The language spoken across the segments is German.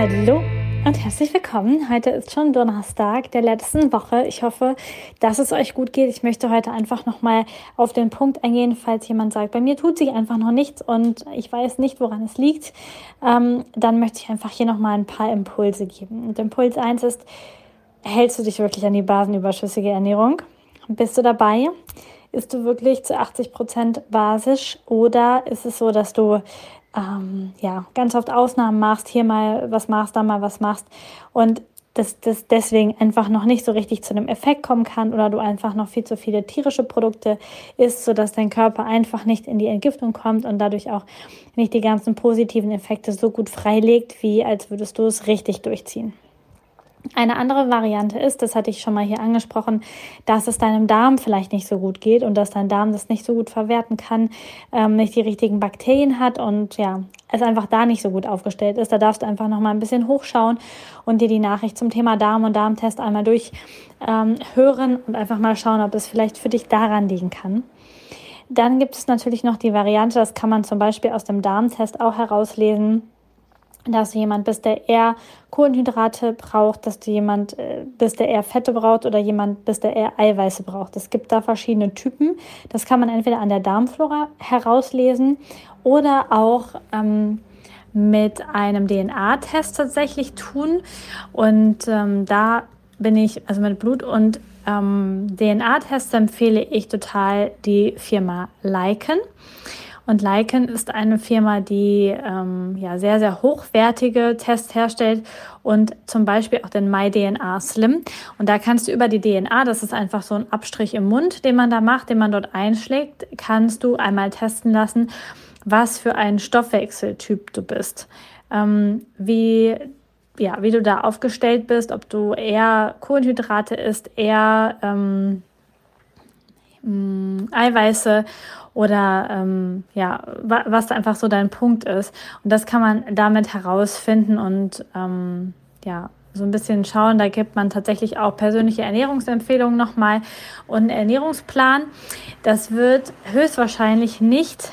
Hallo und herzlich willkommen. Heute ist schon Donnerstag der letzten Woche. Ich hoffe, dass es euch gut geht. Ich möchte heute einfach nochmal auf den Punkt eingehen, falls jemand sagt, bei mir tut sich einfach noch nichts und ich weiß nicht, woran es liegt. Ähm, dann möchte ich einfach hier nochmal ein paar Impulse geben. Und Impuls 1 ist, hältst du dich wirklich an die basenüberschüssige Ernährung? Bist du dabei? Ist du wirklich zu 80 Prozent basisch oder ist es so, dass du ähm, ja, ganz oft Ausnahmen machst, hier mal was machst, da mal was machst und dass das deswegen einfach noch nicht so richtig zu einem Effekt kommen kann oder du einfach noch viel zu viele tierische Produkte isst, sodass dein Körper einfach nicht in die Entgiftung kommt und dadurch auch nicht die ganzen positiven Effekte so gut freilegt, wie als würdest du es richtig durchziehen. Eine andere Variante ist, das hatte ich schon mal hier angesprochen, dass es deinem Darm vielleicht nicht so gut geht und dass dein Darm das nicht so gut verwerten kann, ähm, nicht die richtigen Bakterien hat und ja, es einfach da nicht so gut aufgestellt ist. Da darfst du einfach noch mal ein bisschen hochschauen und dir die Nachricht zum Thema Darm und Darmtest einmal durchhören ähm, und einfach mal schauen, ob es vielleicht für dich daran liegen kann. Dann gibt es natürlich noch die Variante, das kann man zum Beispiel aus dem Darmtest auch herauslesen dass du jemand bist, der eher Kohlenhydrate braucht, dass du jemand äh, bist, der eher Fette braucht oder jemand bist, der eher Eiweiße braucht. Es gibt da verschiedene Typen. Das kann man entweder an der Darmflora herauslesen oder auch ähm, mit einem DNA-Test tatsächlich tun. Und ähm, da bin ich, also mit Blut und ähm, DNA-Tests empfehle ich total die Firma Lycan. Und Lycan ist eine Firma, die ähm, ja, sehr, sehr hochwertige Tests herstellt und zum Beispiel auch den MyDNA Slim. Und da kannst du über die DNA, das ist einfach so ein Abstrich im Mund, den man da macht, den man dort einschlägt, kannst du einmal testen lassen, was für ein Stoffwechseltyp du bist. Ähm, wie ja, wie du da aufgestellt bist, ob du eher Kohlenhydrate isst, eher ähm, Eiweiße oder ähm, ja, was da einfach so dein Punkt ist. Und das kann man damit herausfinden und ähm, ja, so ein bisschen schauen. Da gibt man tatsächlich auch persönliche Ernährungsempfehlungen nochmal und einen Ernährungsplan. Das wird höchstwahrscheinlich nicht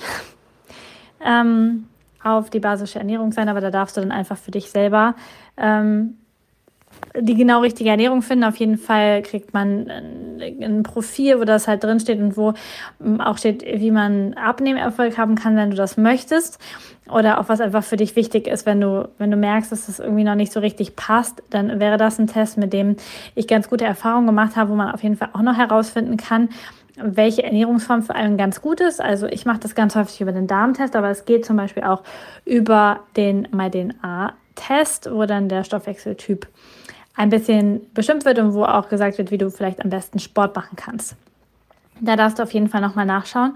ähm, auf die basische Ernährung sein, aber da darfst du dann einfach für dich selber ähm, die genau richtige Ernährung finden. Auf jeden Fall kriegt man ein Profil, wo das halt drin steht und wo ähm, auch steht, wie man Abnehmerfolg haben kann, wenn du das möchtest. Oder auch was einfach für dich wichtig ist, wenn du, wenn du merkst, dass das irgendwie noch nicht so richtig passt, dann wäre das ein Test, mit dem ich ganz gute Erfahrungen gemacht habe, wo man auf jeden Fall auch noch herausfinden kann, welche Ernährungsform für einen ganz gut ist. Also ich mache das ganz häufig über den Darmtest, aber es geht zum Beispiel auch über den MyDNA-Test, wo dann der Stoffwechseltyp ein bisschen bestimmt wird und wo auch gesagt wird, wie du vielleicht am besten Sport machen kannst. Da darfst du auf jeden Fall nochmal nachschauen.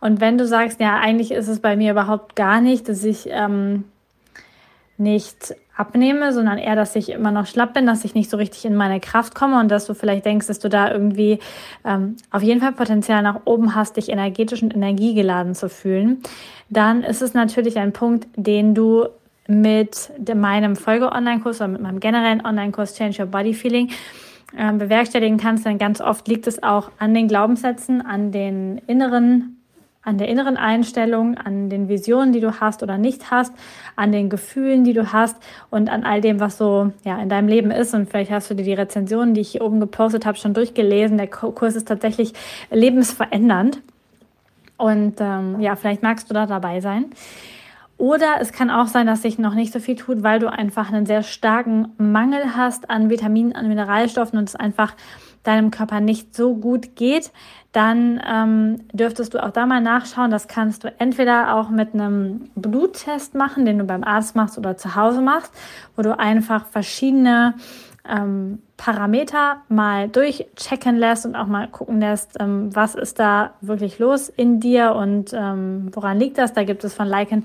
Und wenn du sagst, ja, eigentlich ist es bei mir überhaupt gar nicht, dass ich ähm, nicht abnehme, sondern eher, dass ich immer noch schlapp bin, dass ich nicht so richtig in meine Kraft komme und dass du vielleicht denkst, dass du da irgendwie ähm, auf jeden Fall Potenzial nach oben hast, dich energetisch und energiegeladen zu fühlen, dann ist es natürlich ein Punkt, den du mit meinem Folge-Online-Kurs oder mit meinem generellen Online-Kurs Change Your Body Feeling äh, bewerkstelligen kannst, denn ganz oft liegt es auch an den Glaubenssätzen, an den inneren an der inneren Einstellung, an den Visionen, die du hast oder nicht hast, an den Gefühlen, die du hast und an all dem, was so ja in deinem Leben ist. Und vielleicht hast du dir die Rezensionen, die ich hier oben gepostet habe, schon durchgelesen. Der Kurs ist tatsächlich lebensverändernd. Und ähm, ja, vielleicht magst du da dabei sein. Oder es kann auch sein, dass sich noch nicht so viel tut, weil du einfach einen sehr starken Mangel hast an Vitaminen, an Mineralstoffen und es einfach deinem Körper nicht so gut geht. Dann ähm, dürftest du auch da mal nachschauen. Das kannst du entweder auch mit einem Bluttest machen, den du beim Arzt machst oder zu Hause machst, wo du einfach verschiedene ähm, Parameter mal durchchecken lässt und auch mal gucken lässt, ähm, was ist da wirklich los in dir und ähm, woran liegt das. Da gibt es von Lycan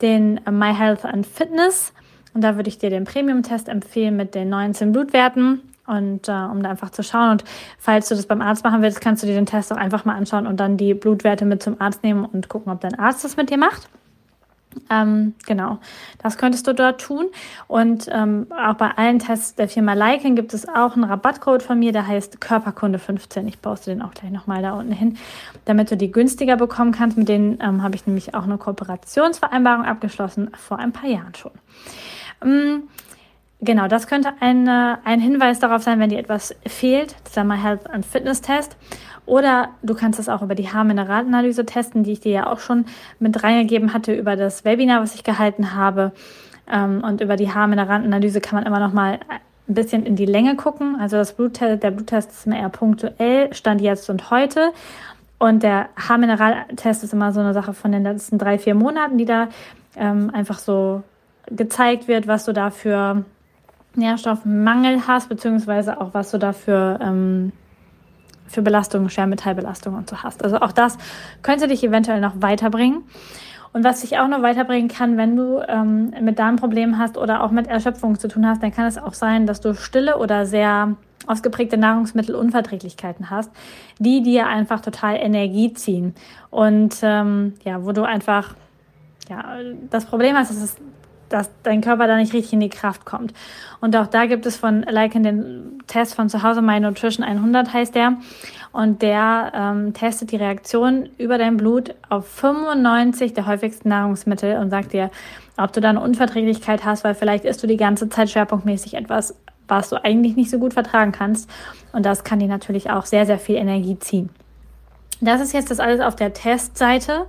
den My Health and Fitness und da würde ich dir den Premium-Test empfehlen mit den 19 Blutwerten und äh, um da einfach zu schauen. Und falls du das beim Arzt machen willst, kannst du dir den Test auch einfach mal anschauen und dann die Blutwerte mit zum Arzt nehmen und gucken, ob dein Arzt das mit dir macht. Ähm, genau, das könntest du dort tun. Und ähm, auch bei allen Tests der Firma Lycan gibt es auch einen Rabattcode von mir, der heißt Körperkunde15. Ich poste den auch gleich nochmal da unten hin, damit du die günstiger bekommen kannst. Mit denen ähm, habe ich nämlich auch eine Kooperationsvereinbarung abgeschlossen, vor ein paar Jahren schon. Genau, das könnte eine, ein Hinweis darauf sein, wenn dir etwas fehlt, My Health and Fitness Test. Oder du kannst es auch über die Haarmineralanalyse testen, die ich dir ja auch schon mit reingegeben hatte über das Webinar, was ich gehalten habe. Ähm, und über die Haarmineralanalyse kann man immer noch mal ein bisschen in die Länge gucken. Also das Bluttest, der Bluttest ist mehr punktuell, stand jetzt und heute. Und der Haarmineraltest ist immer so eine Sache von den letzten drei, vier Monaten, die da ähm, einfach so gezeigt wird, was du da für Nährstoffmangel hast, beziehungsweise auch was du dafür ähm, für Belastungen, Schwermetallbelastungen und so hast. Also auch das könnte dich eventuell noch weiterbringen. Und was dich auch noch weiterbringen kann, wenn du ähm, mit Darmproblemen hast oder auch mit Erschöpfung zu tun hast, dann kann es auch sein, dass du stille oder sehr ausgeprägte Nahrungsmittelunverträglichkeiten hast, die dir einfach total Energie ziehen. Und ähm, ja, wo du einfach ja, das Problem hast, dass es dass dein Körper da nicht richtig in die Kraft kommt. Und auch da gibt es von Lycan den Test von zu Hause My Nutrition 100 heißt der. Und der ähm, testet die Reaktion über dein Blut auf 95 der häufigsten Nahrungsmittel und sagt dir, ob du da eine Unverträglichkeit hast, weil vielleicht isst du die ganze Zeit schwerpunktmäßig etwas, was du eigentlich nicht so gut vertragen kannst. Und das kann dir natürlich auch sehr, sehr viel Energie ziehen. Das ist jetzt das alles auf der Testseite,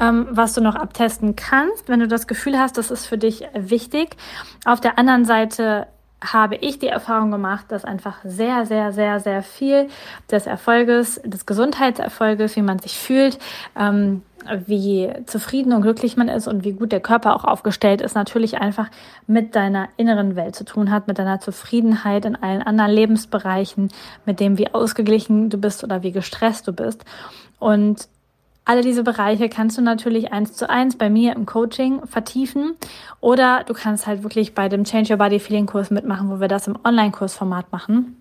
ähm, was du noch abtesten kannst, wenn du das Gefühl hast, das ist für dich wichtig. Auf der anderen Seite habe ich die Erfahrung gemacht, dass einfach sehr, sehr, sehr, sehr viel des Erfolges, des Gesundheitserfolges, wie man sich fühlt, ähm, wie zufrieden und glücklich man ist und wie gut der Körper auch aufgestellt ist, natürlich einfach mit deiner inneren Welt zu tun hat, mit deiner Zufriedenheit in allen anderen Lebensbereichen, mit dem, wie ausgeglichen du bist oder wie gestresst du bist. Und alle diese Bereiche kannst du natürlich eins zu eins bei mir im Coaching vertiefen oder du kannst halt wirklich bei dem Change Your Body Feeling Kurs mitmachen, wo wir das im Online-Kursformat machen.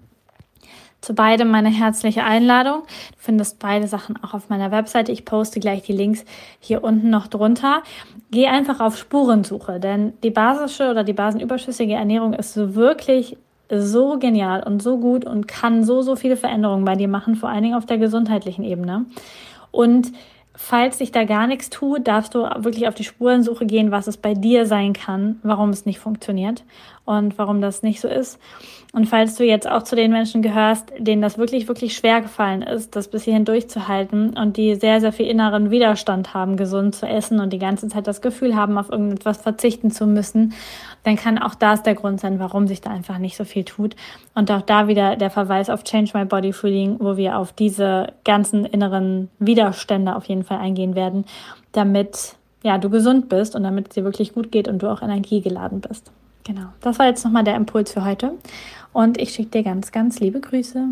Zu beidem meine herzliche Einladung. Du findest beide Sachen auch auf meiner Webseite. Ich poste gleich die Links hier unten noch drunter. Geh einfach auf Spurensuche, denn die basische oder die basenüberschüssige Ernährung ist wirklich so genial und so gut und kann so, so viele Veränderungen bei dir machen, vor allen Dingen auf der gesundheitlichen Ebene. Und falls sich da gar nichts tut, darfst du wirklich auf die Spurensuche gehen, was es bei dir sein kann, warum es nicht funktioniert und warum das nicht so ist. Und falls du jetzt auch zu den Menschen gehörst, denen das wirklich, wirklich schwer gefallen ist, das bis hierhin durchzuhalten und die sehr, sehr viel inneren Widerstand haben, gesund zu essen und die ganze Zeit das Gefühl haben, auf irgendetwas verzichten zu müssen, dann kann auch das der Grund sein, warum sich da einfach nicht so viel tut. Und auch da wieder der Verweis auf Change My Body Feeling, wo wir auf diese ganzen inneren Widerstände auf jeden Fall eingehen werden, damit ja, du gesund bist und damit es dir wirklich gut geht und du auch energiegeladen bist. Genau, das war jetzt nochmal der Impuls für heute und ich schicke dir ganz, ganz liebe Grüße.